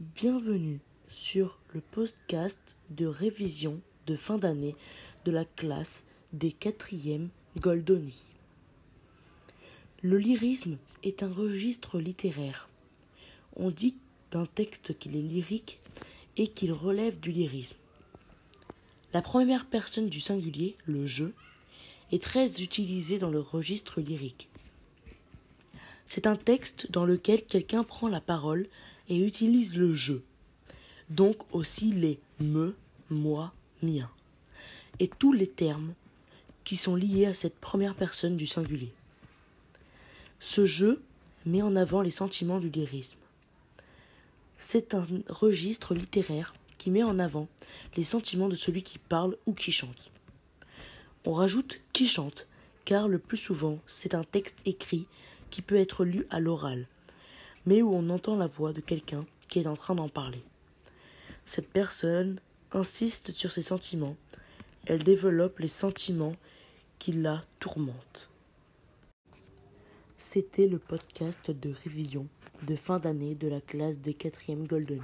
Bienvenue sur le podcast de révision de fin d'année de la classe des quatrièmes Goldoni. Le lyrisme est un registre littéraire. On dit d'un texte qu'il est lyrique et qu'il relève du lyrisme. La première personne du singulier, le je, est très utilisée dans le registre lyrique. C'est un texte dans lequel quelqu'un prend la parole et utilise le je, donc aussi les me, moi, mien, et tous les termes qui sont liés à cette première personne du singulier. Ce je met en avant les sentiments du lyrisme. C'est un registre littéraire qui met en avant les sentiments de celui qui parle ou qui chante. On rajoute qui chante, car le plus souvent c'est un texte écrit qui peut être lu à l'oral, mais où on entend la voix de quelqu'un qui est en train d'en parler. Cette personne insiste sur ses sentiments, elle développe les sentiments qui la tourmentent. C'était le podcast de révision de fin d'année de la classe des 4e Golden.